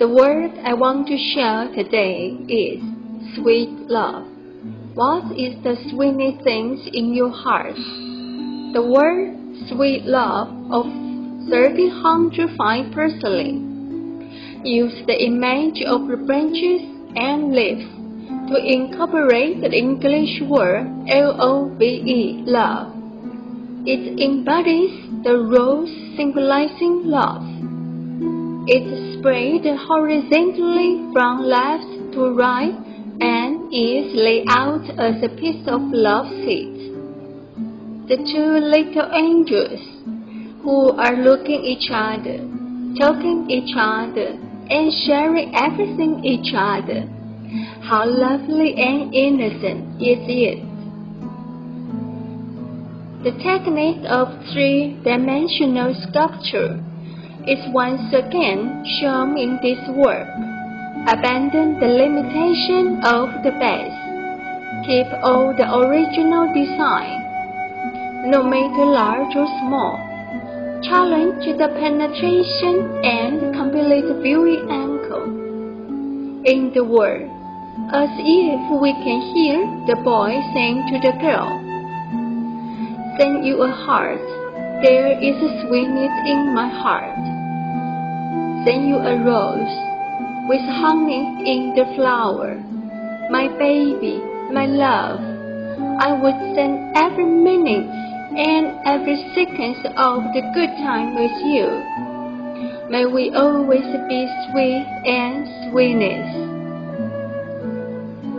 The word I want to share today is sweet love. What is the sweetest things in your heart? The word sweet love of 1305 personally use the image of the branches and leaves to incorporate the English word L-O-V-E, love. It embodies the rose symbolizing love. It spread horizontally from left to right and is laid out as a piece of love seat. The two little angels who are looking each other, talking each other, and sharing everything each other. How lovely and innocent is it! The technique of three-dimensional sculpture is once again shown in this work. Abandon the limitation of the base. Keep all the original design, no matter large or small. Challenge the penetration and complete viewing angle. In the world, as if we can hear the boy saying to the girl, send you a heart. There is a sweetness in my heart. Send you a rose with honey in the flower. My baby, my love, I would send every minute and every second of the good time with you. May we always be sweet and sweetness.